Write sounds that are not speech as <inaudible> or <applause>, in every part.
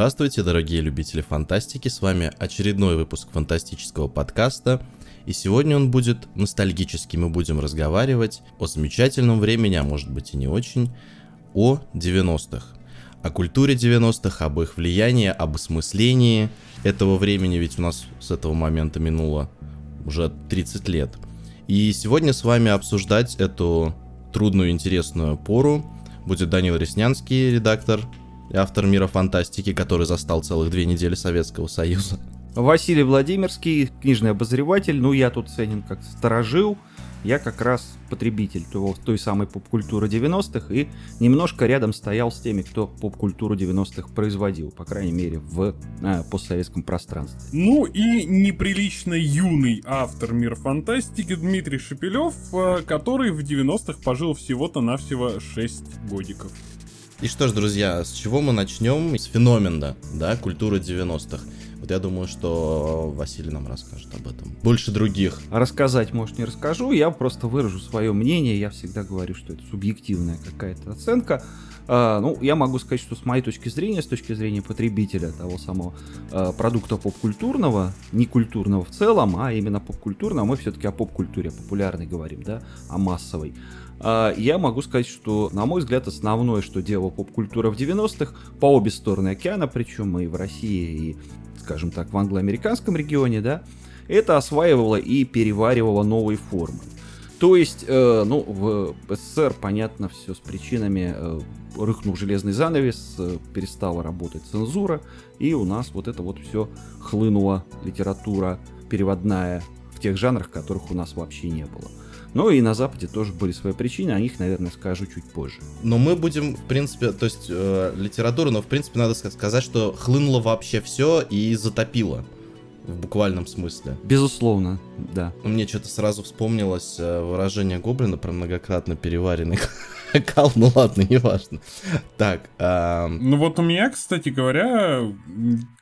Здравствуйте, дорогие любители фантастики, с вами очередной выпуск фантастического подкаста, и сегодня он будет ностальгический, мы будем разговаривать о замечательном времени, а может быть и не очень, о 90-х, о культуре 90-х, об их влиянии, об осмыслении этого времени, ведь у нас с этого момента минуло уже 30 лет. И сегодня с вами обсуждать эту трудную интересную пору. Будет Данил Реснянский, редактор автор мира фантастики, который застал целых две недели Советского Союза. Василий Владимирский, книжный обозреватель. Ну, я тут ценен как сторожил. Я как раз потребитель того, той самой поп-культуры 90-х и немножко рядом стоял с теми, кто поп-культуру 90-х производил, по крайней мере, в а, постсоветском пространстве. Ну и неприлично юный автор мира фантастики Дмитрий Шепелев, а, который в 90-х пожил всего-то навсего 6 годиков. И что ж, друзья, с чего мы начнем? С феномена, да, культуры 90-х. Вот я думаю, что Василий нам расскажет об этом. Больше других. Рассказать, может, не расскажу. Я просто выражу свое мнение. Я всегда говорю, что это субъективная какая-то оценка. Uh, ну, я могу сказать, что с моей точки зрения, с точки зрения потребителя того самого uh, продукта поп-культурного, не культурного в целом, а именно поп-культурного, мы все-таки о поп-культуре популярной говорим, да, о массовой. Uh, я могу сказать, что, на мой взгляд, основное, что делала поп-культура в 90-х, по обе стороны океана, причем и в России, и скажем так, в англоамериканском регионе, да, это осваивало и переваривало новые формы. То есть, э, ну, в СССР, понятно, все с причинами, э, рыхнул железный занавес, э, перестала работать цензура, и у нас вот это вот все хлынула литература переводная в тех жанрах, которых у нас вообще не было. Но и на Западе тоже были свои причины, о них, наверное, скажу чуть позже. Но мы будем, в принципе, то есть э, литература, но в принципе надо сказать, что хлынуло вообще все и затопило. В буквальном смысле. Безусловно, да. Мне что-то сразу вспомнилось э, выражение Гоблина про многократно переваренный <laughs> кал. Ну ладно, неважно. Так. А... Ну вот у меня, кстати говоря,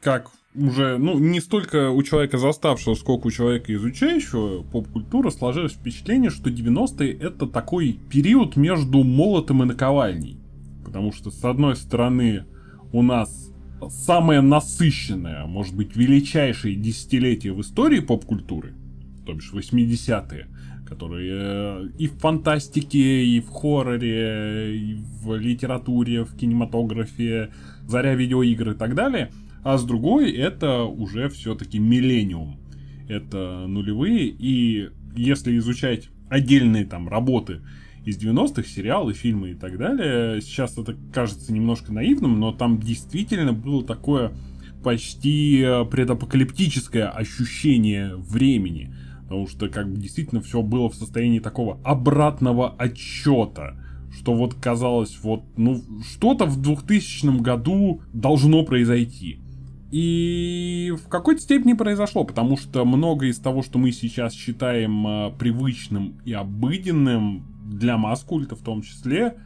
как уже, ну, не столько у человека заставшего, сколько у человека изучающего поп-культуру сложилось впечатление, что 90-е это такой период между молотом и наковальней. Потому что, с одной стороны, у нас самое насыщенное, может быть, величайшее десятилетие в истории поп-культуры, то бишь 80-е, которые э, и в фантастике, и в хорроре, и в литературе, в кинематографе, заря видеоигр и так далее – а с другой это уже все-таки миллениум. Это нулевые, и если изучать отдельные там работы из 90-х, сериалы, фильмы и так далее, сейчас это кажется немножко наивным, но там действительно было такое почти предапокалиптическое ощущение времени. Потому что как бы действительно все было в состоянии такого обратного отчета что вот казалось, вот, ну, что-то в 2000 году должно произойти. И в какой-то степени произошло, потому что многое из того, что мы сейчас считаем э, привычным и обыденным для масс-культа в том числе,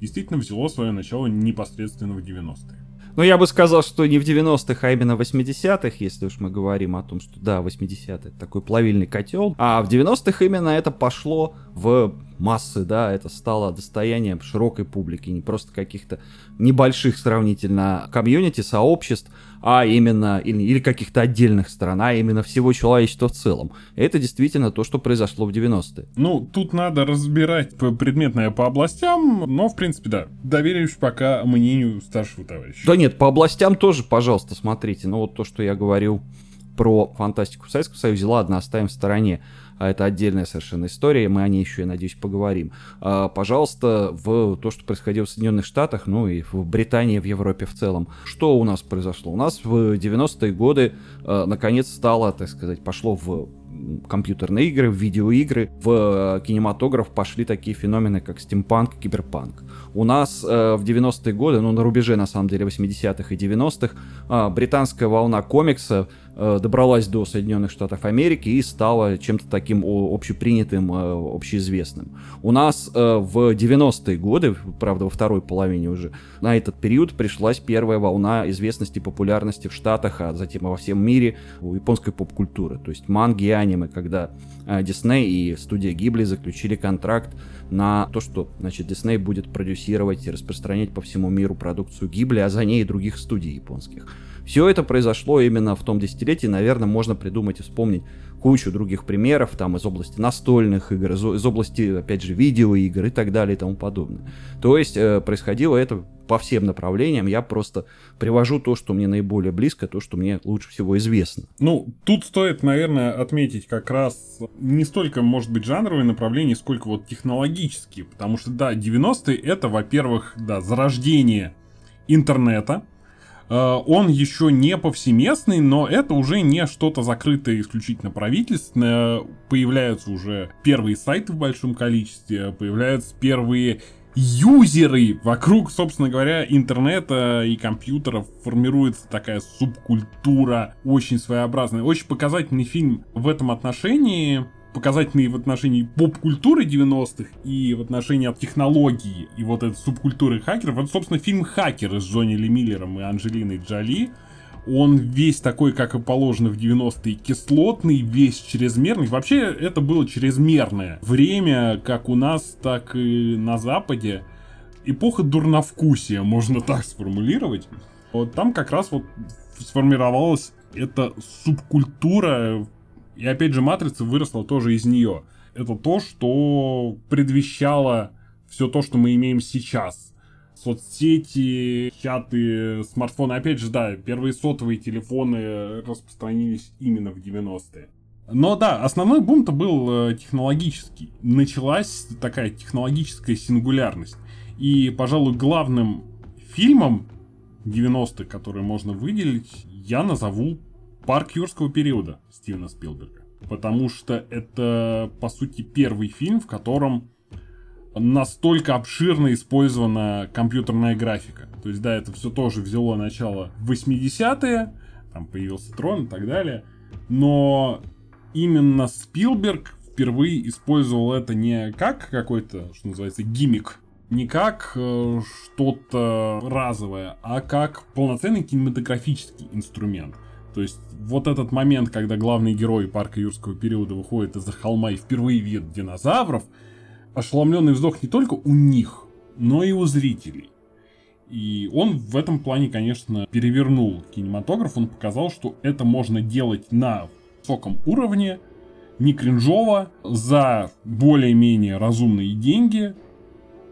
действительно взяло свое начало непосредственно в 90-е. Ну, я бы сказал, что не в 90-х, а именно в 80-х, если уж мы говорим о том, что да, 80-е это такой плавильный котел. А в 90-х именно это пошло в массы, да, это стало достоянием широкой публики, не просто каких-то небольших сравнительно комьюнити, сообществ, а именно, или, или каких-то отдельных стран, а именно всего человечества в целом. Это действительно то, что произошло в 90-е. Ну, тут надо разбирать предметное по областям, но, в принципе, да, доверюсь пока мнению старшего товарища. Да нет, по областям тоже, пожалуйста, смотрите. Ну, вот то, что я говорил про фантастику в Советском Союзе, ладно, оставим в стороне а это отдельная совершенно история, мы о ней еще, я надеюсь, поговорим. А, пожалуйста, в то, что происходило в Соединенных Штатах, ну и в Британии, в Европе в целом, что у нас произошло? У нас в 90-е годы а, наконец стало, так сказать, пошло в компьютерные игры, в видеоигры, в э, кинематограф пошли такие феномены, как стимпанк, киберпанк. У нас э, в 90-е годы, ну на рубеже на самом деле 80-х и 90-х, э, британская волна комикса добралась до Соединенных Штатов Америки и стала чем-то таким общепринятым, э, общеизвестным. У нас э, в 90-е годы, правда, во второй половине уже, на этот период пришлась первая волна известности и популярности в Штатах, а затем во всем мире у японской поп-культуры. То есть манги и аниме, когда Дисней и студия Гибли заключили контракт на то, что, значит, Дисней будет продюсировать и распространять по всему миру продукцию Гибли, а за ней и других студий японских. Все это произошло именно в том десятилетии, наверное, можно придумать и вспомнить кучу других примеров, там, из области настольных игр, из, из области, опять же, видеоигр и так далее и тому подобное. То есть, э, происходило это по всем направлениям, я просто привожу то, что мне наиболее близко, то, что мне лучше всего известно. Ну, тут стоит, наверное, отметить как раз не столько, может быть, жанровые направления, сколько вот технологические, потому что, да, 90-е это, во-первых, да, зарождение интернета, он еще не повсеместный, но это уже не что-то закрытое исключительно правительственное. Появляются уже первые сайты в большом количестве, появляются первые юзеры вокруг, собственно говоря, интернета и компьютеров формируется такая субкультура очень своеобразная. Очень показательный фильм в этом отношении показательные в отношении поп-культуры 90-х и в отношении технологии и вот этой субкультуры хакеров. Вот, собственно, фильм «Хакеры» с Джонни Ли Миллером и Анджелиной Джоли. Он весь такой, как и положено в 90-е, кислотный, весь чрезмерный. Вообще, это было чрезмерное время, как у нас, так и на Западе. Эпоха дурновкусия, можно так сформулировать. Вот там как раз вот сформировалась эта субкультура и опять же, матрица выросла тоже из нее. Это то, что предвещало все то, что мы имеем сейчас. Соцсети, чаты, смартфоны. Опять же, да, первые сотовые телефоны распространились именно в 90-е. Но да, основной бум-то был э, технологический. Началась такая технологическая сингулярность. И, пожалуй, главным фильмом 90-х, который можно выделить, я назову Парк юрского периода Стивена Спилберга. Потому что это, по сути, первый фильм, в котором настолько обширно использована компьютерная графика. То есть, да, это все тоже взяло начало в 80-е, там появился Трон и так далее. Но именно Спилберг впервые использовал это не как какой-то, что называется, гиммик, не как э, что-то разовое, а как полноценный кинематографический инструмент. То есть вот этот момент, когда главный герой парка юрского периода выходит из-за холма и впервые видит динозавров, ошеломленный вздох не только у них, но и у зрителей. И он в этом плане, конечно, перевернул кинематограф. Он показал, что это можно делать на высоком уровне, не кринжово, за более-менее разумные деньги,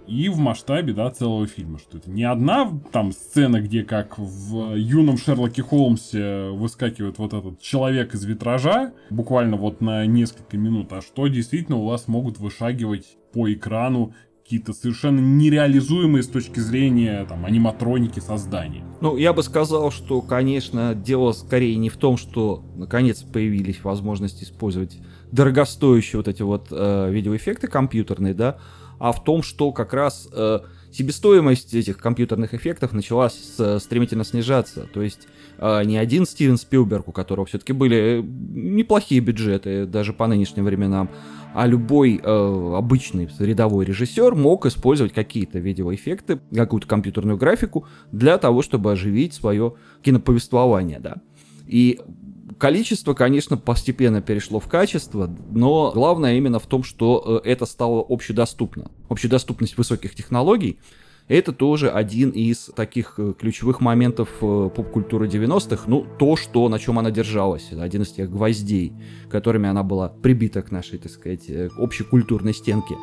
и в масштабе, да, целого фильма, что это не одна там сцена, где как в юном Шерлоке Холмсе выскакивает вот этот человек из витража, буквально вот на несколько минут, а что действительно у вас могут вышагивать по экрану какие-то совершенно нереализуемые с точки зрения там, аниматроники создания. Ну, я бы сказал, что, конечно, дело скорее не в том, что наконец появились возможности использовать дорогостоящие вот эти вот э, видеоэффекты компьютерные, да, а в том, что как раз э, себестоимость этих компьютерных эффектов начала с, стремительно снижаться. То есть э, не один Стивен Спилберг, у которого все-таки были э, неплохие бюджеты даже по нынешним временам, а любой э, обычный рядовой режиссер мог использовать какие-то видеоэффекты, какую-то компьютерную графику для того, чтобы оживить свое киноповествование, да. И Количество, конечно, постепенно перешло в качество, но главное именно в том, что э, это стало общедоступно. Общедоступность высоких технологий это тоже один из таких э, ключевых моментов э, поп-культуры 90-х. Ну, то, что, на чем она держалась. Один из тех гвоздей, которыми она была прибита к нашей, так сказать, общекультурной стенке.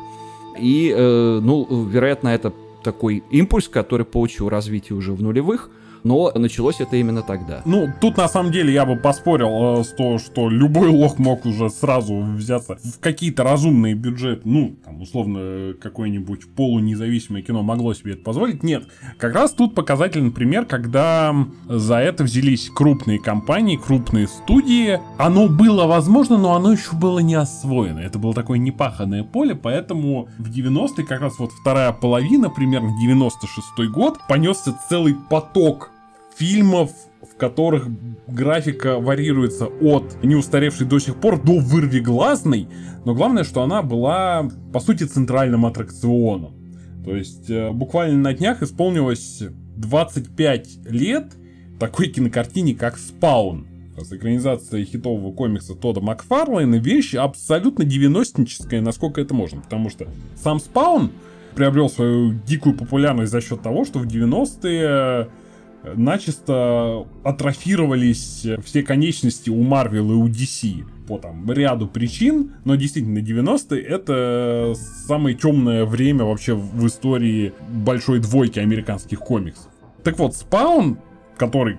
И, ну, вероятно, это такой импульс, который получил развитие уже в нулевых – но началось это именно тогда. Ну, тут на самом деле я бы поспорил э, с то, что любой лох мог уже сразу взяться в какие-то разумные бюджеты, ну, там, условно, какое-нибудь полунезависимое кино могло себе это позволить. Нет, как раз тут показательный пример, когда за это взялись крупные компании, крупные студии. Оно было возможно, но оно еще было не освоено. Это было такое непаханное поле, поэтому в 90-е, как раз вот вторая половина, примерно 96-й год, понесся целый поток фильмов, в которых графика варьируется от неустаревшей до сих пор до вырвиглазной, но главное, что она была, по сути, центральным аттракционом. То есть, э, буквально на днях исполнилось 25 лет такой кинокартине, как «Спаун», с экранизацией хитового комикса Тода Макфарлейна вещь абсолютно девяностническая, насколько это можно. Потому что сам Спаун приобрел свою дикую популярность за счет того, что в 90-е начисто атрофировались все конечности у Марвел и у DC по там ряду причин, но действительно 90-е это самое темное время вообще в истории большой двойки американских комиксов. Так вот, Спаун, который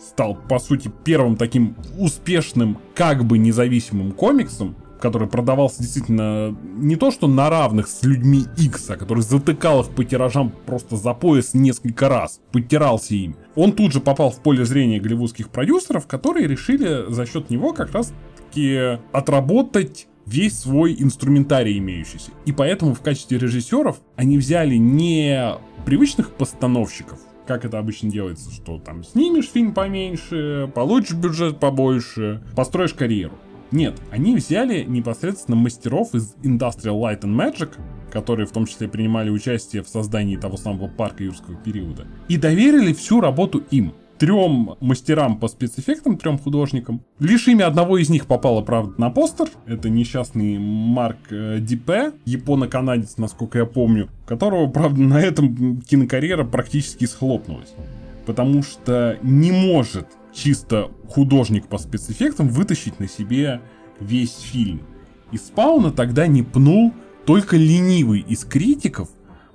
стал, по сути, первым таким успешным, как бы независимым комиксом, который продавался действительно не то что на равных с людьми X, а который затыкал их по тиражам просто за пояс несколько раз, подтирался им. Он тут же попал в поле зрения голливудских продюсеров, которые решили за счет него как раз таки отработать весь свой инструментарий имеющийся. И поэтому в качестве режиссеров они взяли не привычных постановщиков, как это обычно делается, что там снимешь фильм поменьше, получишь бюджет побольше, построишь карьеру. Нет, они взяли непосредственно мастеров из Industrial Light and Magic, которые в том числе принимали участие в создании того самого парка юрского периода, и доверили всю работу им трем мастерам по спецэффектам, трем художникам. Лишь имя одного из них попало, правда, на постер. Это несчастный Марк э, Дипе, японо-канадец, насколько я помню, которого, правда, на этом кинокарьера практически схлопнулась. Потому что не может чисто художник по спецэффектам вытащить на себе весь фильм. И Спауна тогда не пнул только ленивый из критиков,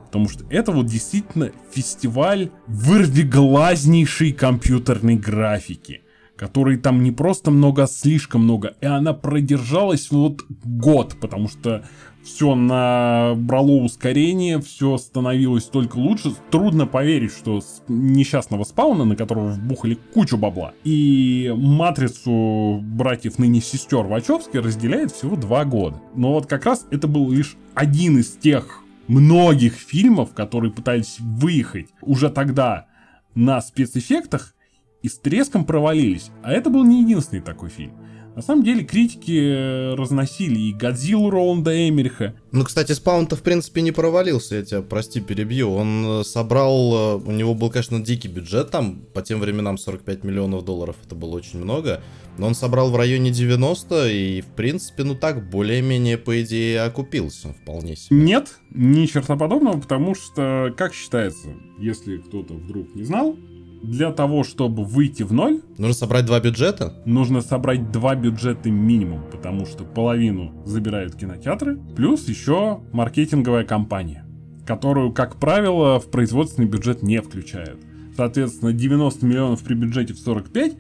потому что это вот действительно фестиваль вырвиглазнейшей компьютерной графики, который там не просто много, а слишком много, и она продержалась вот год, потому что все набрало ускорение, все становилось только лучше. Трудно поверить, что с несчастного спауна, на которого вбухали кучу бабла, и матрицу братьев ныне сестер Вачовски разделяет всего два года. Но вот как раз это был лишь один из тех многих фильмов, которые пытались выехать уже тогда на спецэффектах и с треском провалились. А это был не единственный такой фильм. На самом деле критики э, разносили и Годзиллу Роланда Эмериха. Ну, кстати, Спаун-то, в принципе, не провалился, я тебя, прости, перебью. Он э, собрал, э, у него был, конечно, дикий бюджет, там по тем временам 45 миллионов долларов, это было очень много. Но он собрал в районе 90 и, в принципе, ну так, более-менее, по идее, окупился вполне себе. Нет, ни черта подобного, потому что, как считается, если кто-то вдруг не знал, для того, чтобы выйти в ноль... Нужно собрать два бюджета? Нужно собрать два бюджета минимум, потому что половину забирают кинотеатры, плюс еще маркетинговая компания, которую, как правило, в производственный бюджет не включают. Соответственно, 90 миллионов при бюджете в 45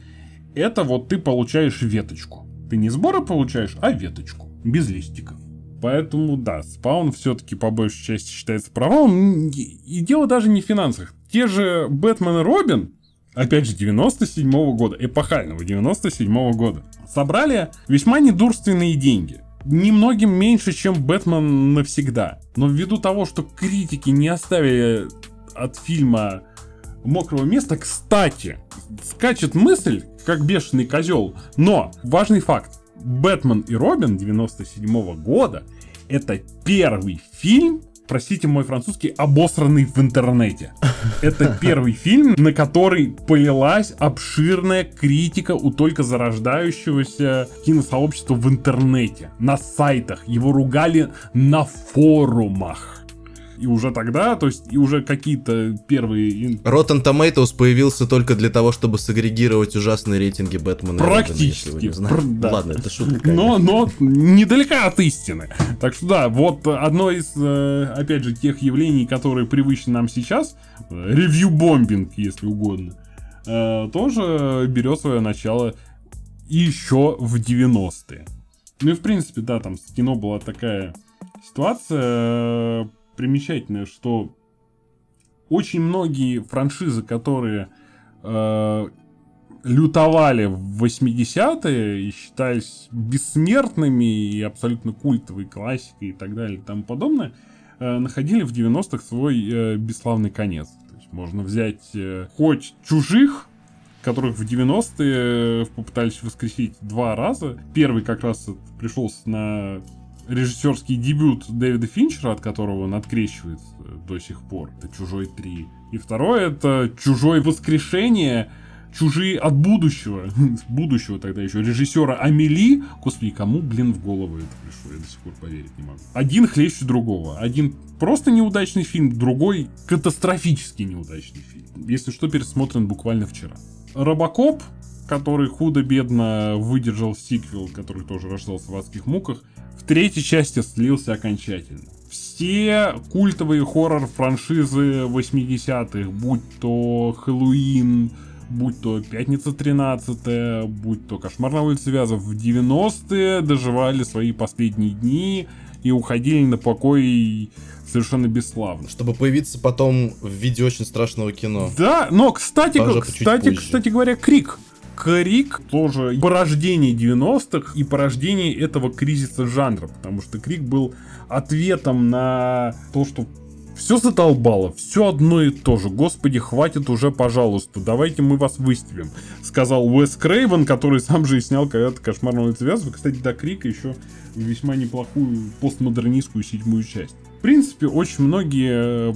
это вот ты получаешь веточку. Ты не сборы получаешь, а веточку. Без листиков. Поэтому, да, спаун все-таки по большей части считается провалом. И дело даже не в финансах. Те же Бэтмен и Робин, опять же, 97 -го года, эпохального 97 -го года, собрали весьма недурственные деньги. Немногим меньше, чем Бэтмен навсегда. Но ввиду того, что критики не оставили от фильма мокрого места, кстати, скачет мысль, как бешеный козел. Но важный факт. Бэтмен и Робин 97 -го года это первый фильм, простите мой французский, обосранный в интернете. Это <laughs> первый фильм, на который полилась обширная критика у только зарождающегося киносообщества в интернете, на сайтах. Его ругали на форумах и уже тогда, то есть и уже какие-то первые... Rotten Tomatoes появился только для того, чтобы сагрегировать ужасные рейтинги Бэтмена. Практически. Робина, Пр- да. Ладно, это шутка. Но, но недалека от истины. Так что да, вот одно из, э, опять же, тех явлений, которые привычны нам сейчас, ревью-бомбинг, если угодно, э, тоже берет свое начало еще в 90-е. Ну и в принципе, да, там с кино была такая ситуация, примечательное, что очень многие франшизы, которые э, лютовали в 80-е и считались бессмертными и абсолютно культовой классикой и так далее и тому подобное, э, находили в 90-х свой э, бесславный конец. То есть можно взять э, хоть чужих, которых в 90-е попытались воскресить два раза. Первый как раз пришелся на режиссерский дебют Дэвида Финчера, от которого он открещивается до сих пор. Это «Чужой 3». И второе — это «Чужое воскрешение», чужие от будущего, <laughs> будущего тогда еще, режиссера Амели. Господи, кому, блин, в голову это пришло? Я до сих пор поверить не могу. Один хлеще другого. Один просто неудачный фильм, другой катастрофически неудачный фильм. Если что, пересмотрен буквально вчера. Робокоп, который худо-бедно выдержал сиквел, который тоже рождался в адских муках, в третьей части слился окончательно. Все культовые хоррор-франшизы 80-х, будь то Хэллоуин, будь то Пятница 13, будь то Кошмар на улице Вязов, в 90-е доживали свои последние дни и уходили на покой совершенно бесславно. Чтобы появиться потом в виде очень страшного кино. Да, но, кстати, кстати, кстати говоря, Крик. Крик тоже порождение 90-х и порождение этого кризиса жанра, потому что Крик был ответом на то, что все задолбало, все одно и то же. Господи, хватит уже, пожалуйста, давайте мы вас выставим. Сказал Уэс Крейвен, который сам же и снял когда-то «Кошмар на Кстати, до Крика еще весьма неплохую постмодернистскую седьмую часть. В принципе, очень многие э,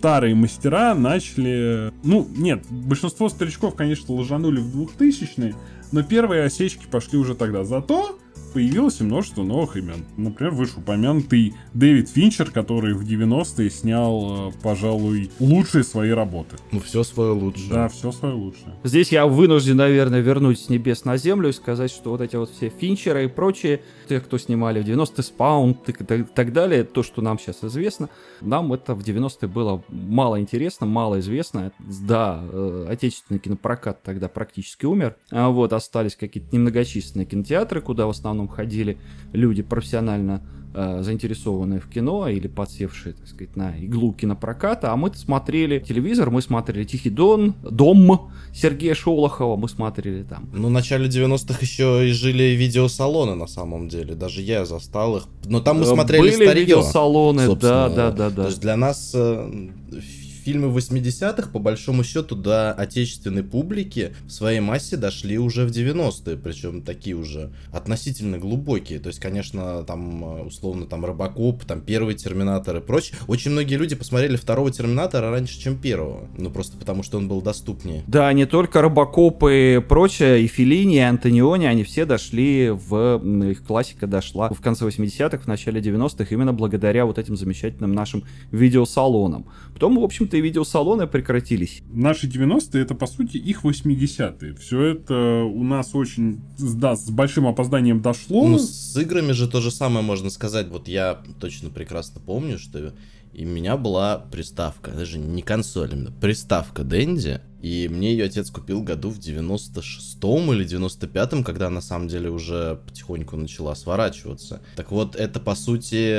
старые мастера начали... Ну, нет, большинство старичков, конечно, ложанули в 2000-е, но первые осечки пошли уже тогда. Зато появилось множество новых имен. Например, вышеупомянутый Дэвид Финчер, который в 90-е снял, э, пожалуй, лучшие свои работы. Ну, все свое лучшее. Да, все свое лучшее. Здесь я вынужден, наверное, вернуть с небес на землю и сказать, что вот эти вот все Финчеры и прочие, те, кто снимали в 90-е Спаун и так далее, то, что нам сейчас известно, нам это в 90-е было мало интересно, мало известно. Да, э, отечественный кинопрокат тогда практически умер. А вот остались какие-то немногочисленные кинотеатры, куда в основном основном ходили люди профессионально э, заинтересованные в кино или подсевшие, так сказать, на иглу кинопроката, а мы смотрели телевизор, мы смотрели Тихий Дон, Дом Сергея Шолохова, мы смотрели там. Ну, в начале 90-х еще и жили видеосалоны на самом деле, даже я застал их, но там мы э, смотрели Были старье. видеосалоны, да, да, да, да. То есть для нас э, фильмы 80-х, по большому счету, до отечественной публики в своей массе дошли уже в 90-е, причем такие уже относительно глубокие. То есть, конечно, там, э, условно, там, Робокоп, там, первый Терминатор и прочее. Очень многие люди посмотрели второго Терминатора раньше, чем первого. Ну, просто потому, что он был доступнее. Да, не только Робокоп и прочее, и Филини, и Антониони, они все дошли в... Их классика дошла в конце 80-х, в начале 90-х, именно благодаря вот этим замечательным нашим видеосалонам. Потом, в общем 80-е видеосалоны прекратились. Наши 90-е это по сути их 80-е. Все это у нас очень, да, с большим опозданием дошло. Ну, с играми же то же самое можно сказать. Вот я точно прекрасно помню, что и у меня была приставка, даже не консоль, именно приставка Дэнди. И мне ее отец купил году в 96-м или 95-м, когда на самом деле уже потихоньку начала сворачиваться. Так вот, это по сути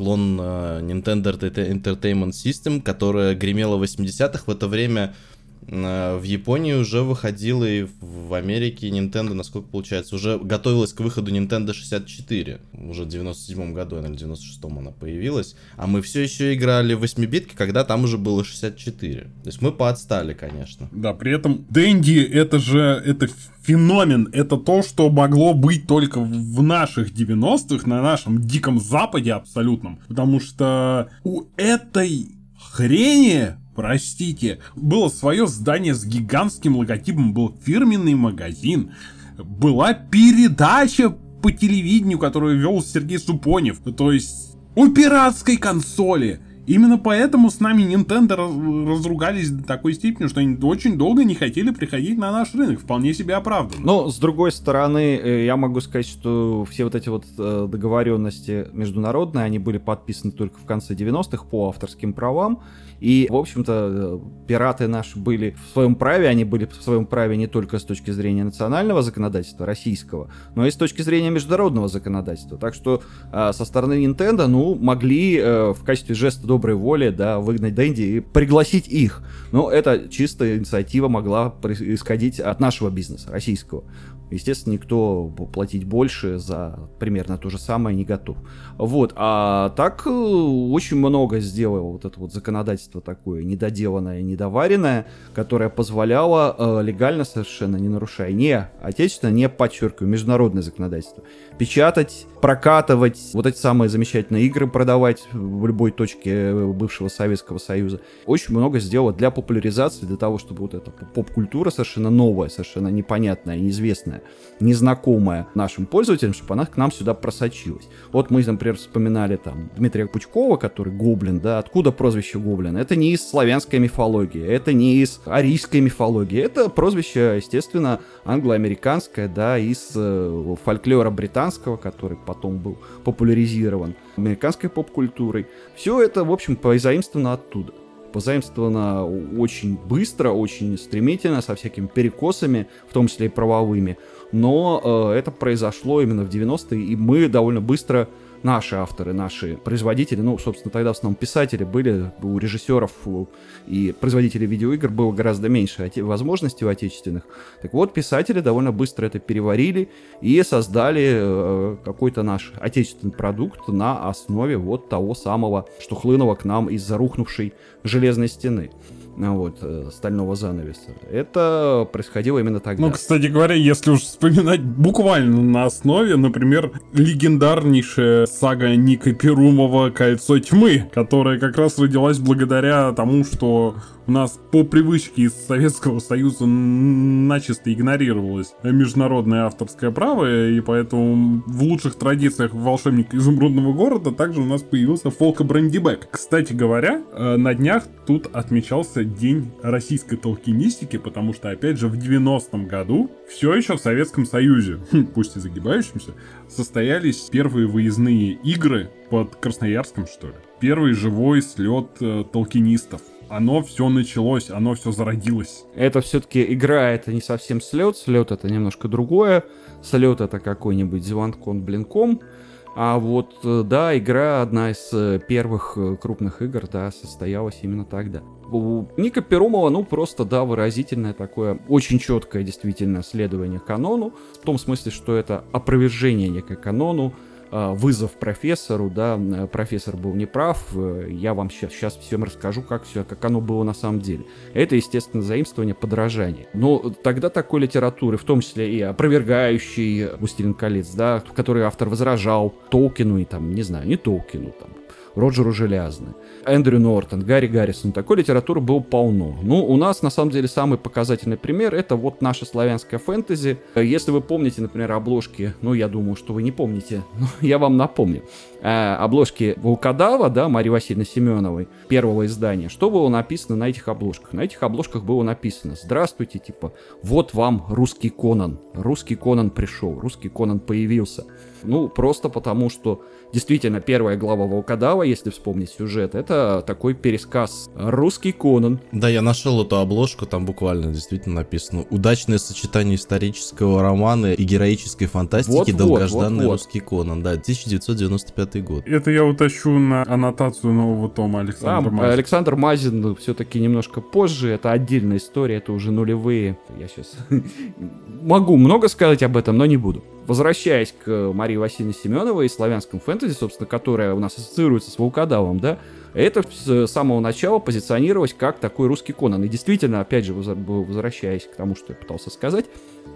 клон э, Nintendo Entertainment System, которая гремела в 80-х. В это время в Японии уже выходила и в Америке Nintendo, насколько получается, уже готовилась к выходу Nintendo 64. Уже в 97 году, или 96-м она появилась. А мы все еще играли в 8-битки, когда там уже было 64. То есть мы поотстали, конечно. Да, при этом Дэнди это же это феномен. Это то, что могло быть только в наших 90-х, на нашем диком западе абсолютном. Потому что у этой хрени простите, было свое здание с гигантским логотипом, был фирменный магазин, была передача по телевидению, которую вел Сергей Супонев, то есть у пиратской консоли. Именно поэтому с нами Nintendo разругались до такой степени, что они очень долго не хотели приходить на наш рынок. Вполне себе оправданно. Но, с другой стороны, э, я могу сказать, что все вот эти вот э, договоренности международные, они были подписаны только в конце 90-х по авторским правам. И, в общем-то, э, пираты наши были в своем праве, они были в своем праве не только с точки зрения национального законодательства, российского, но и с точки зрения международного законодательства. Так что со стороны Nintendo, ну, могли в качестве жеста доброй воли, да, выгнать Дэнди и пригласить их. Но это чистая инициатива могла исходить от нашего бизнеса, российского. Естественно, никто платить больше за примерно то же самое не готов. Вот, а так э, очень много сделало вот это вот законодательство такое недоделанное, недоваренное, которое позволяло э, легально совершенно не нарушая не отечественное, не подчеркиваю, международное законодательство, печатать, прокатывать вот эти самые замечательные игры, продавать в любой точке э, бывшего Советского Союза. Очень много сделало для популяризации, для того, чтобы вот эта поп-культура совершенно новая, совершенно непонятная, неизвестная, незнакомая нашим пользователям, чтобы она к нам сюда просочилась. Вот мы, например, вспоминали там Дмитрия Пучкова, который Гоблин, да, откуда прозвище Гоблин? Это не из славянской мифологии, это не из арийской мифологии, это прозвище, естественно, англо-американское, да, из э, фольклора британского, который потом был популяризирован американской поп-культурой. Все это, в общем, позаимствовано оттуда позаимствовано очень быстро, очень стремительно, со всякими перекосами, в том числе и правовыми. Но э, это произошло именно в 90-е, и мы довольно быстро наши авторы, наши производители, ну, собственно, тогда в основном писатели были, у режиссеров и производителей видеоигр было гораздо меньше возможностей у отечественных. Так вот, писатели довольно быстро это переварили и создали э, какой-то наш отечественный продукт на основе вот того самого, что хлынуло к нам из зарухнувшей железной стены вот, э, стального занавеса. Это происходило именно тогда. Ну, кстати говоря, если уж вспоминать буквально на основе, например, легендарнейшая сага Ника Перумова «Кольцо тьмы», которая как раз родилась благодаря тому, что нас по привычке из Советского Союза начисто игнорировалось международное авторское право, и поэтому в лучших традициях волшебника изумрудного города также у нас появился Фолка Брандибек. Кстати говоря, э, на днях тут отмечался День российской толкинистики, потому что, опять же, в 90-м году, все еще в Советском Союзе, <laughs> хм, пусть и загибающимся, состоялись первые выездные игры под Красноярском, что ли. Первый живой слет э, толкинистов оно все началось, оно все зародилось. Это все-таки игра, это не совсем слет, слет это немножко другое. Слет это какой-нибудь Зеландкон Блинком. А вот, э, да, игра, одна из э, первых э, крупных игр, да, состоялась именно тогда. У Ника Перумова, ну, просто, да, выразительное такое, очень четкое, действительно, следование канону. В том смысле, что это опровержение некой канону, вызов профессору, да, профессор был неправ, э, я вам сейчас, сейчас всем расскажу, как все, как оно было на самом деле. Это, естественно, заимствование, подражание. Но тогда такой литературы, в том числе и опровергающий «Властелин колец», да, в которой автор возражал Толкину и там, не знаю, не Толкину, там, Роджеру Желязны, Эндрю Нортон, Гарри Гаррисон. Такой литературы было полно. Ну, у нас, на самом деле, самый показательный пример — это вот наша славянская фэнтези. Если вы помните, например, обложки, ну, я думаю, что вы не помните, <laughs> но я вам напомню. Э, обложки Волкодава, да, Марии Васильевны Семеновой, первого издания, что было написано на этих обложках? На этих обложках было написано «Здравствуйте», типа «Вот вам русский Конан». Русский Конан пришел, русский Конан появился. Ну, просто потому, что действительно первая глава Волкодава, если вспомнить сюжет, это такой пересказ. Русский Конан. Да, я нашел эту обложку, там буквально действительно написано «Удачное сочетание исторического романа и героической фантастики, вот, долгожданный вот, вот, русский Конан». Да, 1995 год. Это я утащу на аннотацию нового тома Александра а, Мазин. Александр Мазин ну, все-таки немножко позже, это отдельная история, это уже нулевые. Я сейчас <laughs> могу много сказать об этом, но не буду. Возвращаясь к Марии Васильевне Семеновой и славянскому фэнтези, собственно, которая у нас ассоциируется с волкодавом, да, это с самого начала позиционировалось как такой русский Конан. И действительно, опять же, возвращаясь к тому, что я пытался сказать,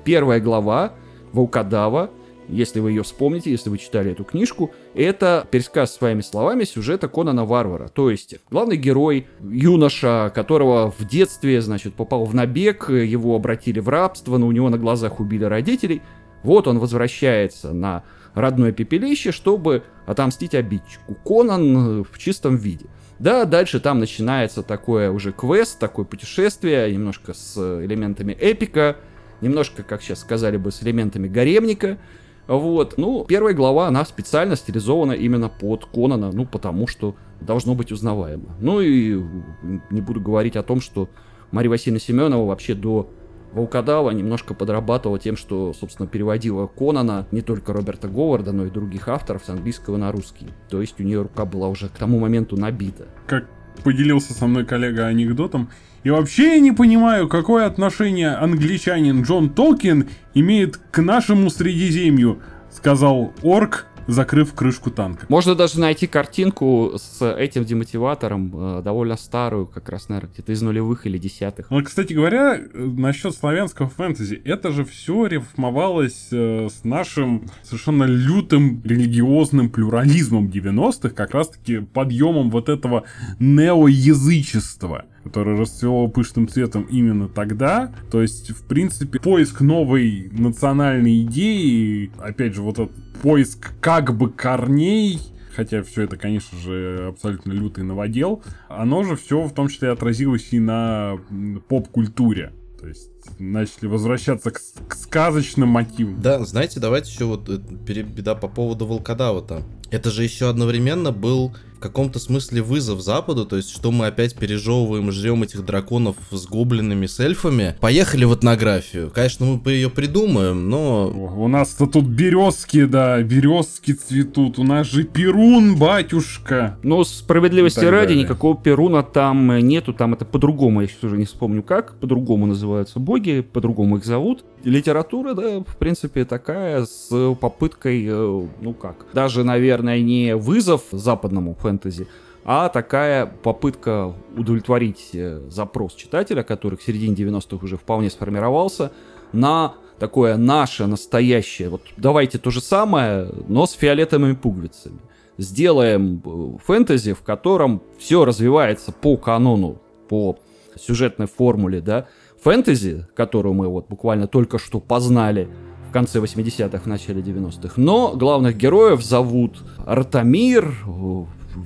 первая глава Волкодава, если вы ее вспомните, если вы читали эту книжку, это пересказ своими словами сюжета Конана Варвара. То есть главный герой, юноша, которого в детстве, значит, попал в набег, его обратили в рабство, но у него на глазах убили родителей, вот он возвращается на родное пепелище, чтобы отомстить обидчику. Конан э, в чистом виде. Да, дальше там начинается такое уже квест, такое путешествие, немножко с элементами эпика, немножко, как сейчас сказали бы, с элементами гаремника. Вот, ну, первая глава, она специально стилизована именно под Конана, ну, потому что должно быть узнаваемо. Ну и не буду говорить о том, что Мария Васильевна Семенова вообще до Волкодава немножко подрабатывала тем, что, собственно, переводила Конана не только Роберта Говарда, но и других авторов с английского на русский. То есть у нее рука была уже к тому моменту набита. Как поделился со мной коллега анекдотом. И вообще я не понимаю, какое отношение англичанин Джон Толкин имеет к нашему Средиземью, сказал орк, закрыв крышку танка. Можно даже найти картинку с этим демотиватором, э, довольно старую, как раз, наверное, где-то из нулевых или десятых. Ну, кстати говоря, э, насчет славянского фэнтези, это же все рифмовалось э, с нашим совершенно лютым религиозным плюрализмом 90-х, как раз-таки подъемом вот этого неоязычества которое расцвело пышным цветом именно тогда. То есть, в принципе, поиск новой национальной идеи, опять же, вот этот поиск как бы корней, хотя все это, конечно же, абсолютно лютый новодел, оно же все в том числе отразилось и на поп-культуре. То есть начали возвращаться к, к сказочным мотивам. Да, знаете, давайте еще вот э, беда по поводу волкодава-то. Это же еще одновременно был каком-то смысле вызов Западу, то есть что мы опять пережевываем, жрем этих драконов с гоблинами, с эльфами. Поехали в этнографию. Конечно, мы ее придумаем, но... У нас-то тут березки, да, березки цветут. У нас же Перун, батюшка. Ну, справедливости ради, далее. никакого Перуна там нету, там это по-другому, я сейчас уже не вспомню как, по-другому называются боги, по-другому их зовут. Литература, да, в принципе, такая, с попыткой, э, ну как, даже, наверное, не вызов западному фэн фэнтези, а такая попытка удовлетворить э, запрос читателя, который к середине 90-х уже вполне сформировался, на такое наше настоящее. Вот давайте то же самое, но с фиолетовыми пуговицами. Сделаем э, фэнтези, в котором все развивается по канону, по сюжетной формуле, да. Фэнтези, которую мы вот буквально только что познали в конце 80-х, в начале 90-х. Но главных героев зовут Артамир,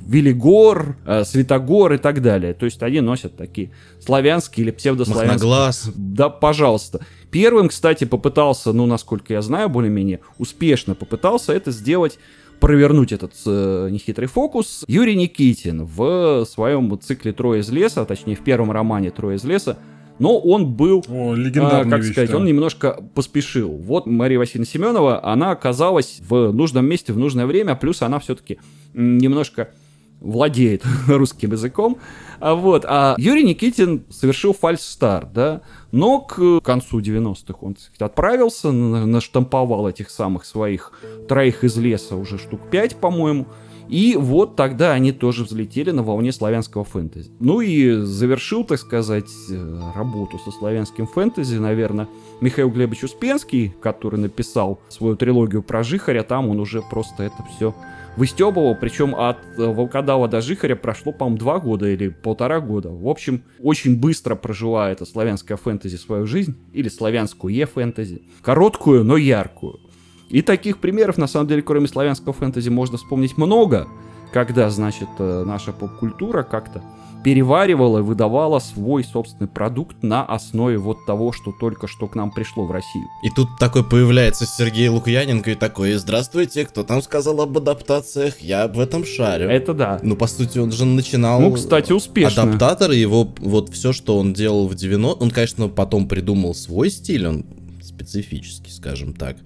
Велигор, э, Святогор и так далее. То есть они носят такие славянские или псевдославянские. Махноглаз. Да, пожалуйста. Первым, кстати, попытался, ну, насколько я знаю, более-менее успешно попытался это сделать провернуть этот э, нехитрый фокус Юрий Никитин в своем цикле «Трое из леса», точнее, в первом романе «Трое из леса», но он был, О, а, как вещь, сказать, да. он немножко поспешил. Вот Мария Васильевна Семенова, она оказалась в нужном месте в нужное время, плюс она все-таки немножко владеет <laughs> русским языком. А, вот. а Юрий Никитин совершил фальстарт, да, но к концу 90-х он сказать, отправился, наштамповал этих самых своих троих из леса уже штук пять, по-моему, и вот тогда они тоже взлетели на волне славянского фэнтези. Ну и завершил, так сказать, э, работу со славянским фэнтези, наверное, Михаил Глебович Успенский, который написал свою трилогию про Жихаря, там он уже просто это все выстебывал, причем от э, Волкодава до Жихаря прошло, по-моему, два года или полтора года. В общем, очень быстро прожила эта славянская фэнтези свою жизнь, или славянскую е-фэнтези. Короткую, но яркую. И таких примеров, на самом деле, кроме славянского фэнтези, можно вспомнить много, когда, значит, э, наша поп-культура как-то переваривала и выдавала свой собственный продукт на основе вот того, что только что к нам пришло в Россию. И тут такой появляется Сергей Лукьяненко и такой, здравствуйте, кто там сказал об адаптациях, я об этом шарю. Это да. Ну, по сути, он же начинал... Ну, кстати, успешно. Адаптатор, его вот все, что он делал в 90 он, конечно, потом придумал свой стиль, он специфический, скажем так.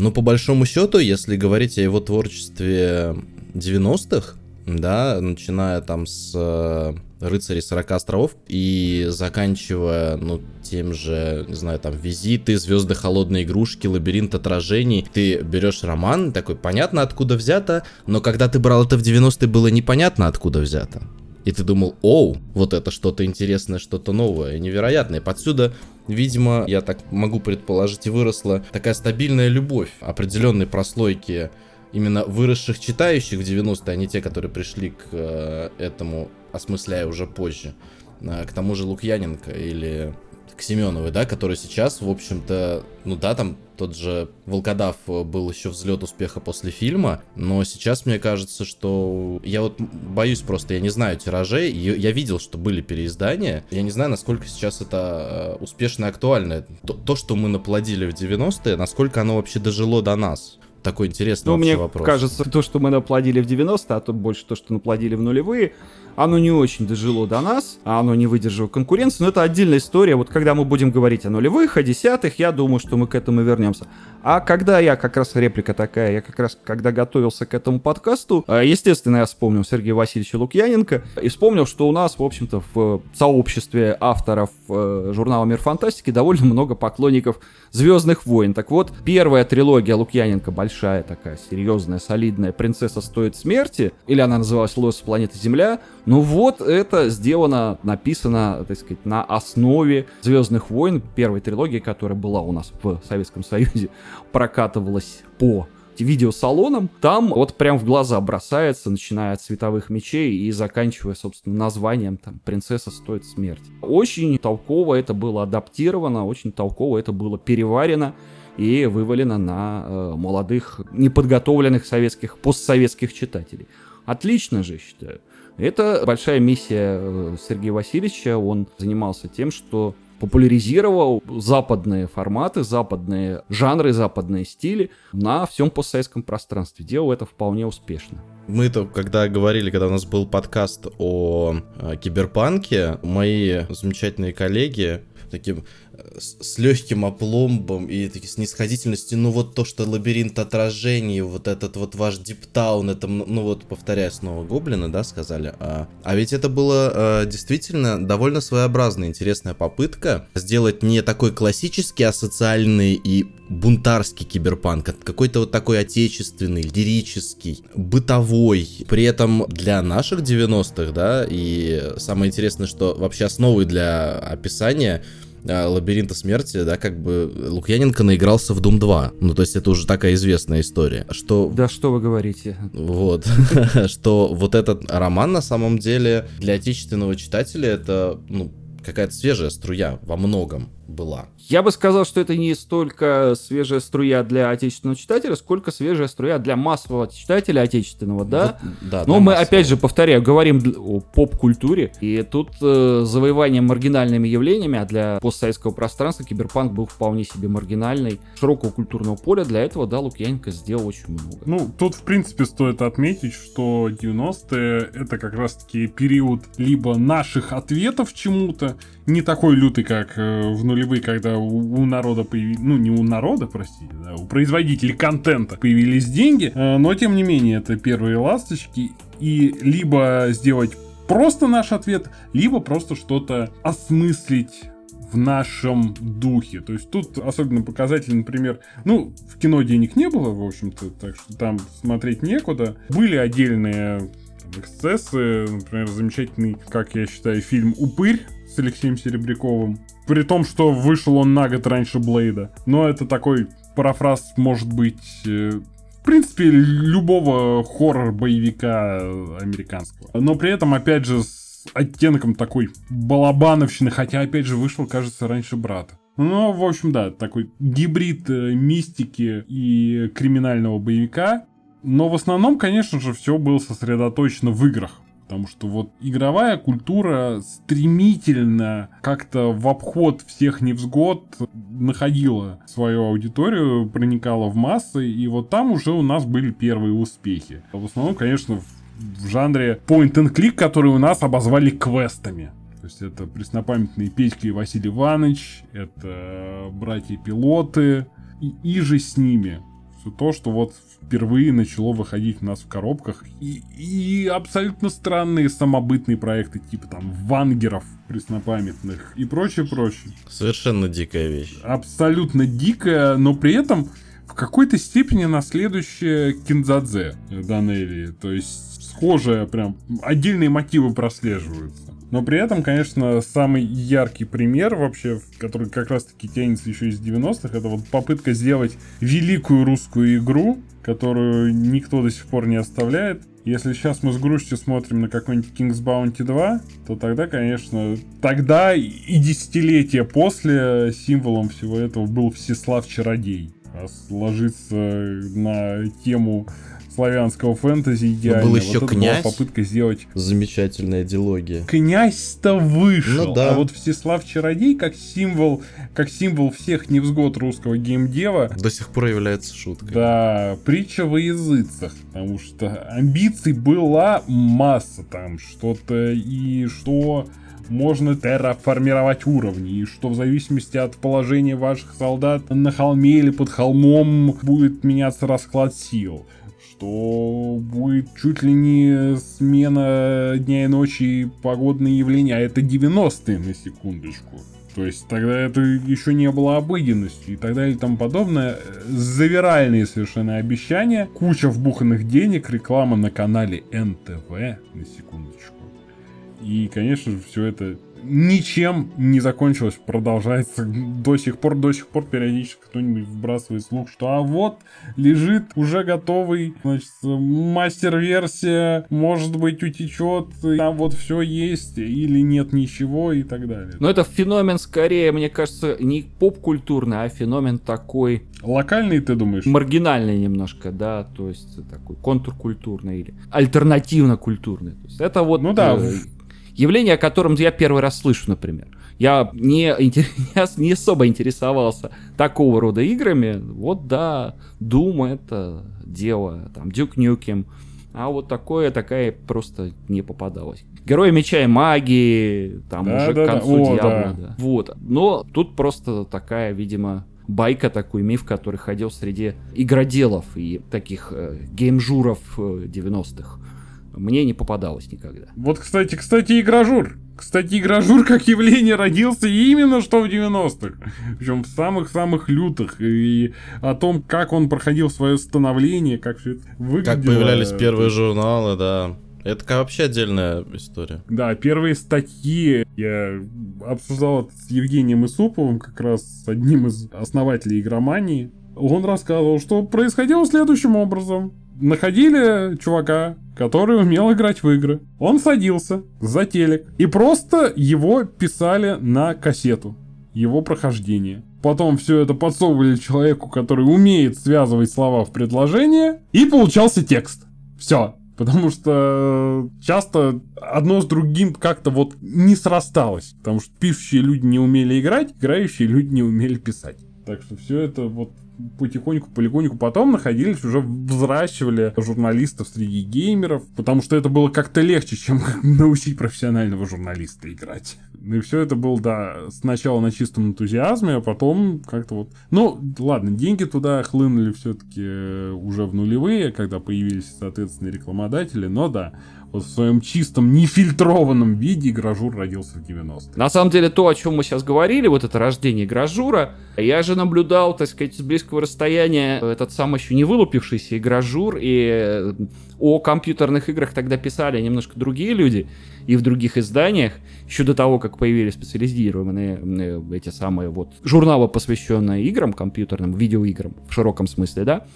Но по большому счету, если говорить о его творчестве 90-х, да, начиная там с э, рыцарей 40 островов и заканчивая, ну, тем же, не знаю, там, визиты, звезды холодной игрушки, лабиринт отражений. Ты берешь роман, такой, понятно, откуда взято, но когда ты брал это в 90-е, было непонятно, откуда взято. И ты думал, оу, вот это что-то интересное, что-то новое, невероятное. Подсюда, видимо, я так могу предположить, и выросла такая стабильная любовь определенной прослойки именно выросших читающих в 90-е, а не те, которые пришли к э, этому, осмысляя уже позже. Э, к тому же Лукьяненко или к Семеновой, да, который сейчас, в общем-то, ну да, там тот же Волкодав был еще взлет успеха после фильма, но сейчас мне кажется, что я вот боюсь просто, я не знаю тиражей, я видел, что были переиздания, я не знаю, насколько сейчас это э, успешно и актуально. То, то что мы наплодили в 90-е, насколько оно вообще дожило до нас. такой интересный ну, мне вопрос. кажется, то, что мы наплодили в 90 а то больше то, что наплодили в нулевые, оно не очень дожило до нас, а оно не выдержало конкуренции, но это отдельная история. Вот когда мы будем говорить о нулевых, о десятых, я думаю, что мы к этому вернемся. А когда я, как раз реплика такая, я как раз, когда готовился к этому подкасту, э, естественно, я вспомнил Сергея Васильевича Лукьяненко и вспомнил, что у нас, в общем-то, в сообществе авторов э, журнала «Мир фантастики» довольно много поклонников «Звездных войн». Так вот, первая трилогия Лукьяненко, большая такая, серьезная, солидная, «Принцесса стоит смерти», или она называлась «Лос планеты Земля», ну вот, это сделано, написано, так сказать, на основе «Звездных войн», первой трилогии, которая была у нас в Советском Союзе <laughs> прокатывалась по видеосалонам, там вот прям в глаза бросается, начиная от световых мечей и заканчивая, собственно, названием там «Принцесса стоит смерти». Очень толково это было адаптировано, очень толково это было переварено и вывалено на э, молодых, неподготовленных советских, постсоветских читателей. Отлично же, считаю. Это большая миссия э, Сергея Васильевича. Он занимался тем, что популяризировал западные форматы, западные жанры, западные стили на всем постсоветском пространстве. Делал это вполне успешно. Мы-то, когда говорили, когда у нас был подкаст о, о киберпанке, мои замечательные коллеги таким с, легким опломбом и таки, снисходительностью, ну вот то, что лабиринт отражений, вот этот вот ваш диптаун, это, ну вот, повторяю снова, гоблины, да, сказали, а, а ведь это было а, действительно довольно своеобразная, интересная попытка сделать не такой классический, а социальный и бунтарский киберпанк, а какой-то вот такой отечественный, лирический, бытовой, при этом для наших 90-х, да, и самое интересное, что вообще основой для описания Лабиринта смерти, да, как бы Лукьяненко наигрался в Doom 2. Ну, то есть это уже такая известная история. Что... Да что вы говорите? Вот. <laughs> что вот этот роман на самом деле для отечественного читателя это, ну, какая-то свежая струя во многом была. Я бы сказал, что это не столько свежая струя для отечественного читателя, сколько свежая струя для массового читателя отечественного, да? Вот, да Но мы, массового. опять же, повторяю, говорим о поп-культуре, и тут э, завоевание маргинальными явлениями, а для постсоветского пространства киберпанк был вполне себе маргинальный. Широкого культурного поля для этого, да, Лукьяненко сделал очень много. Ну, тут, в принципе, стоит отметить, что 90-е — это как раз-таки период либо наших ответов чему-то, не такой лютый, как э, в нулевые, когда у, народа появились, ну не у народа, простите, да, у производителей контента появились деньги, э, но тем не менее это первые ласточки, и либо сделать просто наш ответ, либо просто что-то осмыслить в нашем духе. То есть тут особенно показатель, например, ну, в кино денег не было, в общем-то, так что там смотреть некуда. Были отдельные эксцессы, например, замечательный, как я считаю, фильм «Упырь», с Алексеем Серебряковым. При том, что вышел он на год раньше Блейда. Но это такой парафраз может быть... Э, в принципе, любого хоррор-боевика американского. Но при этом, опять же, с оттенком такой балабановщины, хотя, опять же, вышел, кажется, раньше брата. Ну, в общем, да, такой гибрид э, мистики и криминального боевика. Но в основном, конечно же, все было сосредоточено в играх. Потому что вот игровая культура стремительно как-то в обход всех невзгод находила свою аудиторию, проникала в массы, и вот там уже у нас были первые успехи. В основном, конечно, в, жанре point and click, который у нас обозвали квестами. То есть это преснопамятные Петька и Василий Иванович, это братья-пилоты, и, и же с ними. Все то, что вот впервые начало выходить у нас в коробках. И, и абсолютно странные самобытные проекты, типа там вангеров преснопамятных и прочее, прочее. Совершенно дикая вещь. Абсолютно дикая, но при этом в какой-то степени наследующая Кинзадзе Данелии. То есть схожая прям, отдельные мотивы прослеживаются. Но при этом, конечно, самый яркий пример вообще, который как раз-таки тянется еще из 90-х, это вот попытка сделать великую русскую игру, которую никто до сих пор не оставляет. Если сейчас мы с грустью смотрим на какой-нибудь King's Bounty 2, то тогда, конечно, тогда и десятилетия после символом всего этого был Всеслав Чародей. А сложиться на тему славянского фэнтези идеально. был еще вот князь. Была попытка сделать... Замечательная дилогия. Князь-то вышел, Ну да. а вот Всеслав Чародей как символ, как символ всех невзгод русского геймдева, До сих пор является шуткой. да, притча во языцах, потому что амбиций была масса там, что-то и что можно терраформировать уровни, и что в зависимости от положения ваших солдат на холме или под холмом будет меняться расклад сил что будет чуть ли не смена дня и ночи и погодные явления, а это 90-е на секундочку. То есть тогда это еще не было обыденностью и так далее и тому подобное. Завиральные совершенно обещания, куча вбуханных денег, реклама на канале НТВ, на секундочку. И, конечно же, все это ничем не закончилось, продолжается до сих пор, до сих пор периодически кто-нибудь вбрасывает слух, что а вот лежит уже готовый, значит, мастер-версия, может быть утечет, там вот все есть или нет ничего и так далее. Но это феномен скорее, мне кажется, не поп-культурный, а феномен такой Локальный, ты думаешь? маргинальный немножко, да, то есть такой контркультурный или альтернативно-культурный. То есть это вот Ну да, э, явление, о котором я первый раз слышу, например. Я не, <laughs> не особо интересовался такого рода играми. Вот да, Doom это дело, там, Duke Nukem. А вот такое, такая просто не попадалась. Герои меча и магии, там Да, уже да, к да. концу О, Diablo, да. да. Вот. Но тут просто такая, видимо, байка, такой миф, который ходил среди игроделов и таких э, геймжуров э, 90-х. Мне не попадалось никогда. Вот, кстати, кстати, игражур. Кстати, игражур как явление родился именно что в 90-х. Причем в самых-самых лютых. И о том, как он проходил свое становление, как все это выглядело. Как появлялись первые журналы, да. Это как вообще отдельная история. Да, первые статьи я обсуждал это с Евгением Исуповым, как раз с одним из основателей игромании. Он рассказывал, что происходило следующим образом. Находили чувака, который умел играть в игры. Он садился за телек и просто его писали на кассету. Его прохождение. Потом все это подсовывали человеку, который умеет связывать слова в предложение, и получался текст. Все. Потому что часто одно с другим как-то вот не срасталось. Потому что пишущие люди не умели играть, играющие люди не умели писать. Так что все это вот потихоньку, полигоньку потом находились, уже взращивали журналистов среди геймеров, потому что это было как-то легче, чем <laughs> научить профессионального журналиста играть. Ну и все это было, да, сначала на чистом энтузиазме, а потом как-то вот... Ну, ладно, деньги туда хлынули все-таки уже в нулевые, когда появились, соответственно, рекламодатели, но да, вот в своем чистом, нефильтрованном виде Гражур родился в 90-е. На самом деле, то, о чем мы сейчас говорили, вот это рождение Гражура, я же наблюдал, так сказать, с близкого расстояния этот сам еще не вылупившийся Гражур, и э, о компьютерных играх тогда писали немножко другие люди, и в других изданиях, еще до того, как появились специализированные э, эти самые вот журналы, посвященные играм компьютерным, видеоиграм в широком смысле, да,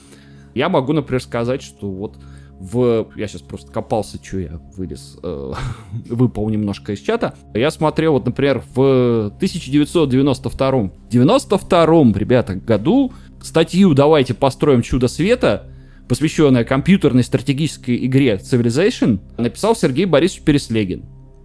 я могу, например, сказать, что вот в... Я сейчас просто копался, что я вылез, э, <laughs> выпал немножко из чата. Я смотрел, вот, например, в 1992 92 ребята, году статью «Давайте построим чудо света», посвященная компьютерной стратегической игре Civilization, написал Сергей Борисович Переслегин.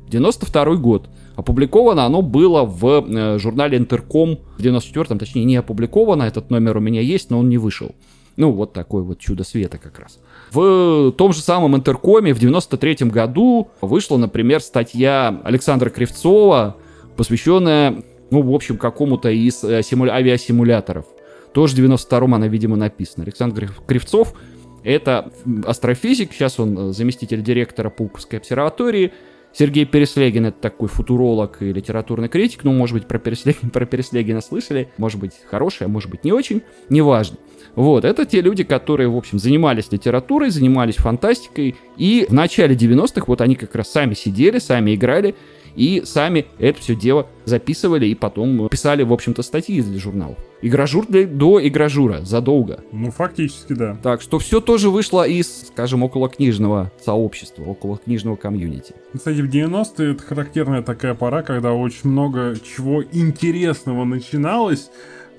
92 год. Опубликовано оно было в э, журнале Интерком в 94-м, точнее не опубликовано, этот номер у меня есть, но он не вышел. Ну, вот такое вот чудо света как раз. В том же самом Интеркоме в 93 году вышла, например, статья Александра Кривцова, посвященная, ну, в общем, какому-то из э, симуля- авиасимуляторов. Тоже в 92-м она, видимо, написана. Александр Крив- Кривцов — это астрофизик, сейчас он э, заместитель директора Пулковской обсерватории. Сергей Переслегин — это такой футуролог и литературный критик. Ну, может быть, про, Переслегина, <laughs> про Переслегина слышали. Может быть, хороший, а может быть, не очень. Неважно. Вот, это те люди, которые, в общем, занимались литературой, занимались фантастикой, и в начале 90-х вот они как раз сами сидели, сами играли, и сами это все дело записывали, и потом писали, в общем-то, статьи для журналов. Игражур для, до игражура, задолго. Ну, фактически, да. Так что все тоже вышло из, скажем, около книжного сообщества, около книжного комьюнити. Кстати, в 90-е это характерная такая пора, когда очень много чего интересного начиналось,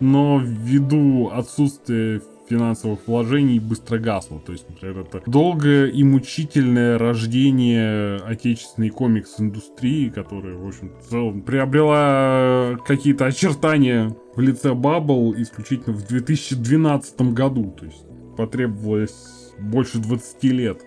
но ввиду отсутствия финансовых вложений быстро гасло. То есть, например, это долгое и мучительное рождение отечественной комикс-индустрии, которая, в общем, в целом приобрела какие-то очертания в лице Баббл исключительно в 2012 году. То есть потребовалось больше 20 лет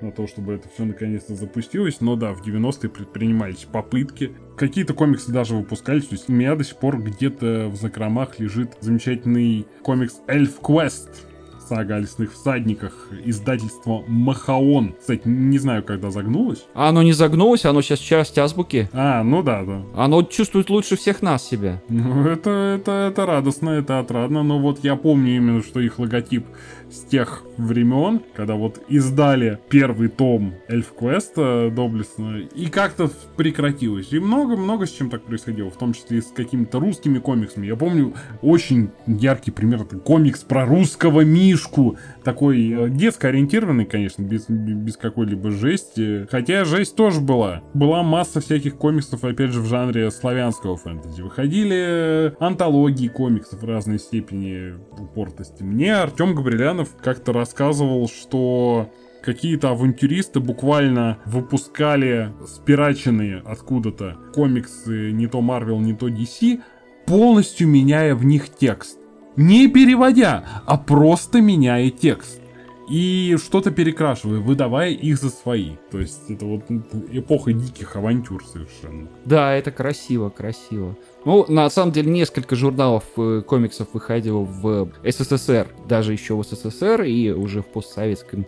на то, чтобы это все наконец-то запустилось. Но да, в 90-е предпринимались попытки. Какие-то комиксы даже выпускались. То есть у меня до сих пор где-то в закромах лежит замечательный комикс Elf Quest сага о лесных всадниках, издательство Махаон. Кстати, не знаю, когда загнулось. А оно не загнулось, оно сейчас часть азбуки. А, ну да, да. Оно чувствует лучше всех нас себя. Ну, это, это, это радостно, это отрадно, но вот я помню именно, что их логотип с тех времен, когда вот издали первый том Эльф Квеста доблестно, и как-то прекратилось. И много-много с чем так происходило, в том числе и с какими-то русскими комиксами. Я помню очень яркий пример, это комикс про русского Мишку, такой э, детско ориентированный, конечно, без, без какой-либо жести, хотя жесть тоже была. Была масса всяких комиксов, опять же, в жанре славянского фэнтези. Выходили антологии комиксов разной степени упортости. Мне Артем Габрилянов как-то рассказывал, что какие-то авантюристы буквально выпускали спираченные откуда-то комиксы не то Marvel, не то DC, полностью меняя в них текст. Не переводя, а просто меняя текст. И что-то перекрашивая, выдавая их за свои. То есть это вот эпоха диких авантюр совершенно. Да, это красиво, красиво. Ну, на самом деле, несколько журналов э, комиксов выходило в СССР, даже еще в СССР и уже в постсоветском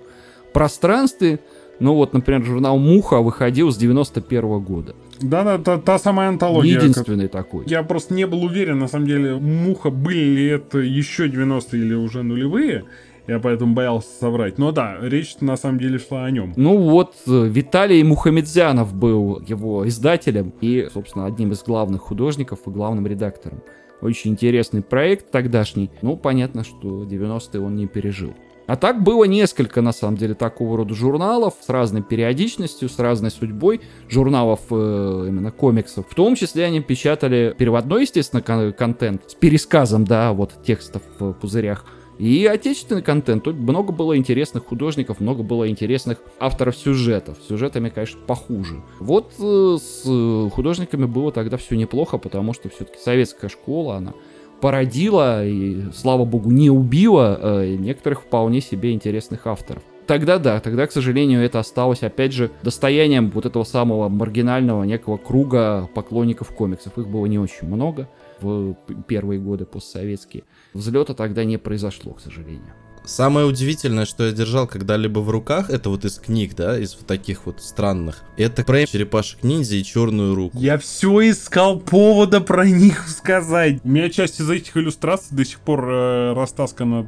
пространстве. Ну вот, например, журнал «Муха» выходил с 91 -го года. Да-да, та, та самая антология. Единственный как... такой. Я просто не был уверен, на самом деле, «Муха» были ли это еще 90-е или уже нулевые. Я поэтому боялся соврать. Но да, речь на самом деле шла о нем. Ну вот, э, Виталий Мухамедзянов был его издателем и, собственно, одним из главных художников и главным редактором. Очень интересный проект тогдашний. Ну, понятно, что 90-е он не пережил. А так было несколько, на самом деле, такого рода журналов с разной периодичностью, с разной судьбой, журналов э, именно комиксов. В том числе они печатали переводной, естественно, кон- контент с пересказом, да, вот текстов в пузырях. И отечественный контент. Тут много было интересных художников, много было интересных авторов сюжетов. Сюжетами, конечно, похуже. Вот э, с художниками было тогда все неплохо, потому что все-таки советская школа, она породила и, слава богу, не убила э, некоторых вполне себе интересных авторов. Тогда да, тогда, к сожалению, это осталось, опять же, достоянием вот этого самого маргинального некого круга поклонников комиксов. Их было не очень много в первые годы постсоветские. Взлета тогда не произошло, к сожалению. Самое удивительное, что я держал когда-либо в руках, это вот из книг, да, из вот таких вот странных. Это про черепашек ниндзя и черную руку. Я все искал повода про них сказать. У меня часть из этих иллюстраций до сих пор э, растаскана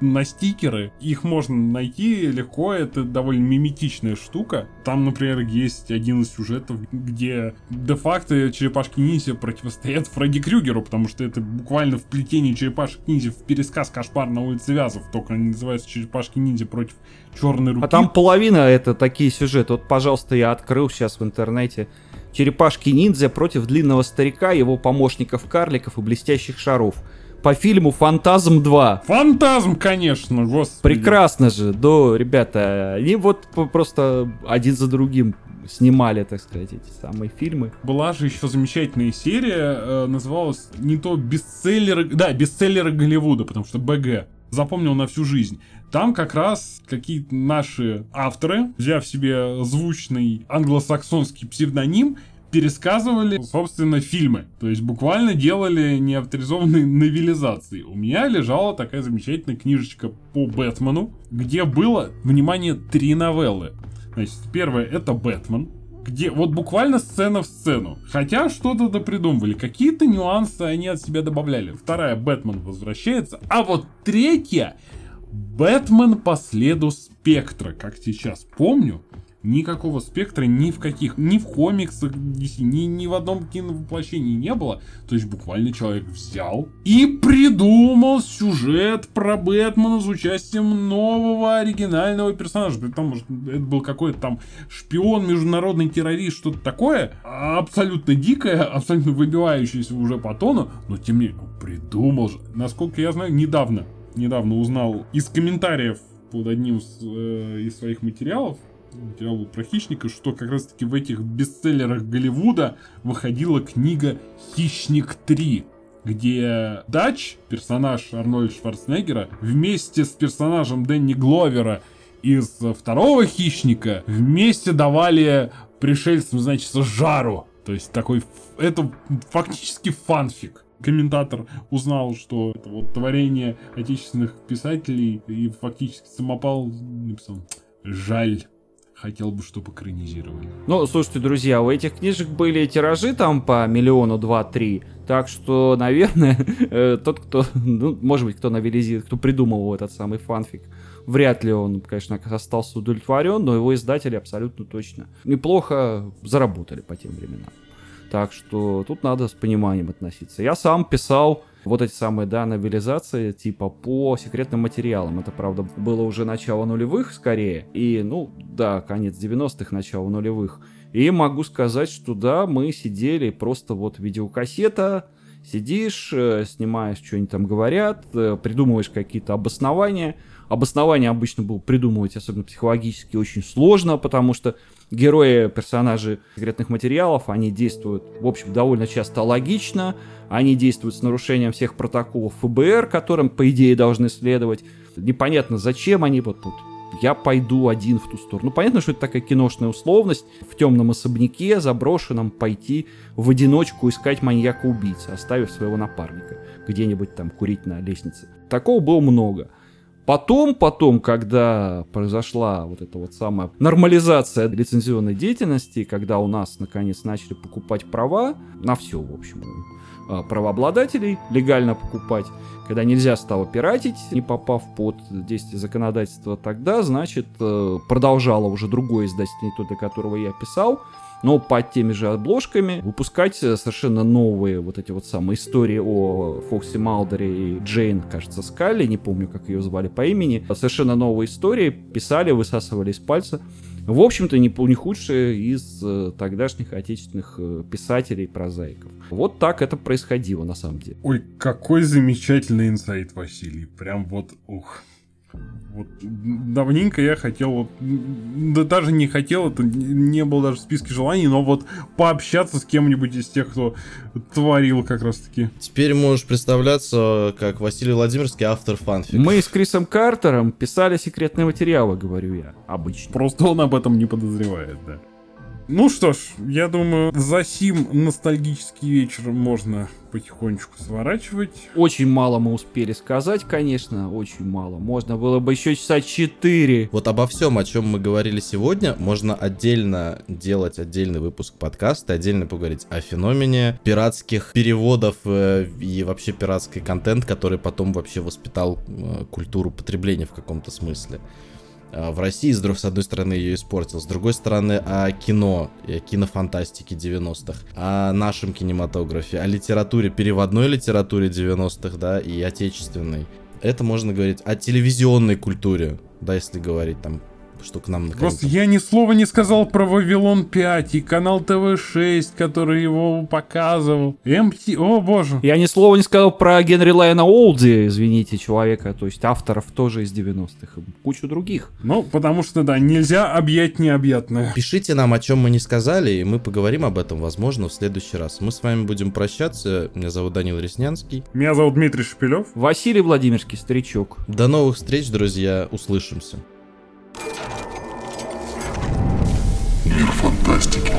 на стикеры. Их можно найти легко, это довольно миметичная штука. Там, например, есть один из сюжетов, где де-факто черепашки ниндзя противостоят Фредди Крюгеру, потому что это буквально вплетение черепашек ниндзя в пересказ «Кошмар на улице Вязов», только они называются «Черепашки-ниндзя против черной руки». А там половина это такие сюжеты. Вот, пожалуйста, я открыл сейчас в интернете. Черепашки-ниндзя против длинного старика, его помощников-карликов и блестящих шаров. По фильму «Фантазм 2». Фантазм, конечно, господи. Прекрасно же, да, ребята. Они вот просто один за другим снимали, так сказать, эти самые фильмы. Была же еще замечательная серия, э, называлась не то бестселлеры, да, бестселлеры Голливуда, потому что БГ запомнил на всю жизнь. Там как раз какие-то наши авторы, взяв себе звучный англосаксонский псевдоним, пересказывали, собственно, фильмы. То есть буквально делали неавторизованные новелизации. У меня лежала такая замечательная книжечка по Бэтмену, где было, внимание, три новеллы. Значит, первая это Бэтмен, где вот буквально сцена в сцену. Хотя что-то допридумывали, какие-то нюансы они от себя добавляли. Вторая, Бэтмен возвращается. А вот третья, Бэтмен по следу Спектра, как сейчас помню, никакого спектра ни в каких, ни в комиксах ни, ни в одном киновоплощении не было. То есть буквально человек взял и придумал сюжет про Бэтмена с участием нового оригинального персонажа. Потому что это был какой-то там шпион, международный террорист, что-то такое. Абсолютно дикое, абсолютно выбивающееся уже по тону. Но тем не менее, придумал же. Насколько я знаю, недавно недавно узнал из комментариев под одним из, э, из своих материалов, материал был про хищника, что как раз таки в этих бестселлерах Голливуда выходила книга «Хищник 3», где Дач, персонаж Арнольда Шварценеггера, вместе с персонажем Дэнни Гловера из второго хищника вместе давали пришельцам, значит, жару. То есть такой, это фактически фанфик. Комментатор узнал, что это вот творение отечественных писателей и фактически самопал написал. Жаль. Хотел бы, чтобы экранизировали. Ну, слушайте, друзья, у этих книжек были тиражи там по миллиону, два, три. Так что, наверное, <laughs> э, тот, кто, ну, может быть, кто новелизирует, кто придумал этот самый фанфик, вряд ли он, конечно, остался удовлетворен, но его издатели абсолютно точно неплохо заработали по тем временам. Так что тут надо с пониманием относиться. Я сам писал вот эти самые, да, новелизации, типа, по секретным материалам. Это, правда, было уже начало нулевых, скорее. И, ну, да, конец 90-х, начало нулевых. И могу сказать, что да, мы сидели просто вот видеокассета, сидишь, э, снимаешь, что-нибудь там говорят, э, придумываешь какие-то обоснования. Обоснование обычно было придумывать, особенно психологически, очень сложно, потому что герои, персонажи секретных материалов, они действуют, в общем, довольно часто логично, они действуют с нарушением всех протоколов ФБР, которым, по идее, должны следовать. Непонятно, зачем они вот тут я пойду один в ту сторону. Ну, понятно, что это такая киношная условность. В темном особняке, заброшенном, пойти в одиночку искать маньяка-убийцы, оставив своего напарника где-нибудь там курить на лестнице. Такого было много. Потом, потом, когда произошла вот эта вот самая нормализация лицензионной деятельности, когда у нас наконец начали покупать права на все, в общем, а, правообладателей легально покупать, когда нельзя стало пиратить, не попав под действие законодательства, тогда, значит, э, продолжало уже другое издательство, не то, для которого я писал, но под теми же обложками выпускать э, совершенно новые вот эти вот самые истории о Фоксе Малдере и Джейн, кажется, Скалли, не помню, как ее звали по имени. Совершенно новые истории писали, высасывали из пальца. В общем-то, не, не худшие из э, тогдашних отечественных э, писателей, прозаиков. Вот так это происходило на самом деле. Ой, какой замечательный инсайт, Василий. Прям вот, ух. Вот давненько я хотел, вот, да даже не хотел, это не было даже в списке желаний, но вот пообщаться с кем-нибудь из тех, кто творил как раз таки. Теперь можешь представляться как Василий Владимирский, автор фанфика. Мы с Крисом Картером писали секретные материалы, говорю я, обычно. Просто он об этом не подозревает, да. Ну что ж, я думаю, за сим ностальгический вечер можно потихонечку сворачивать. Очень мало мы успели сказать, конечно, очень мало. Можно было бы еще часа 4. Вот обо всем, о чем мы говорили сегодня, можно отдельно делать отдельный выпуск подкаста, отдельно поговорить о феномене пиратских переводов э, и вообще пиратский контент, который потом вообще воспитал э, культуру потребления в каком-то смысле. А, в России, с одной стороны, ее испортил, с другой стороны, о кино, о кинофантастике 90-х, о нашем кинематографе, о литературе, переводной литературе 90-х, да, и отечественной. Это можно говорить о телевизионной культуре, да, если говорить там что к нам наконец Просто я ни слова не сказал про Вавилон 5 и канал ТВ-6, который его показывал. МТ... О, боже. Я ни слова не сказал про Генри Лайна Олди, извините, человека, то есть авторов тоже из 90-х, кучу других. Ну, потому что, да, нельзя объять необъятное. Пишите нам, о чем мы не сказали, и мы поговорим об этом, возможно, в следующий раз. Мы с вами будем прощаться. Меня зовут Данил Реснянский. Меня зовут Дмитрий Шепелев. Василий Владимирский, старичок. До новых встреч, друзья. Услышимся. Мир фантастики.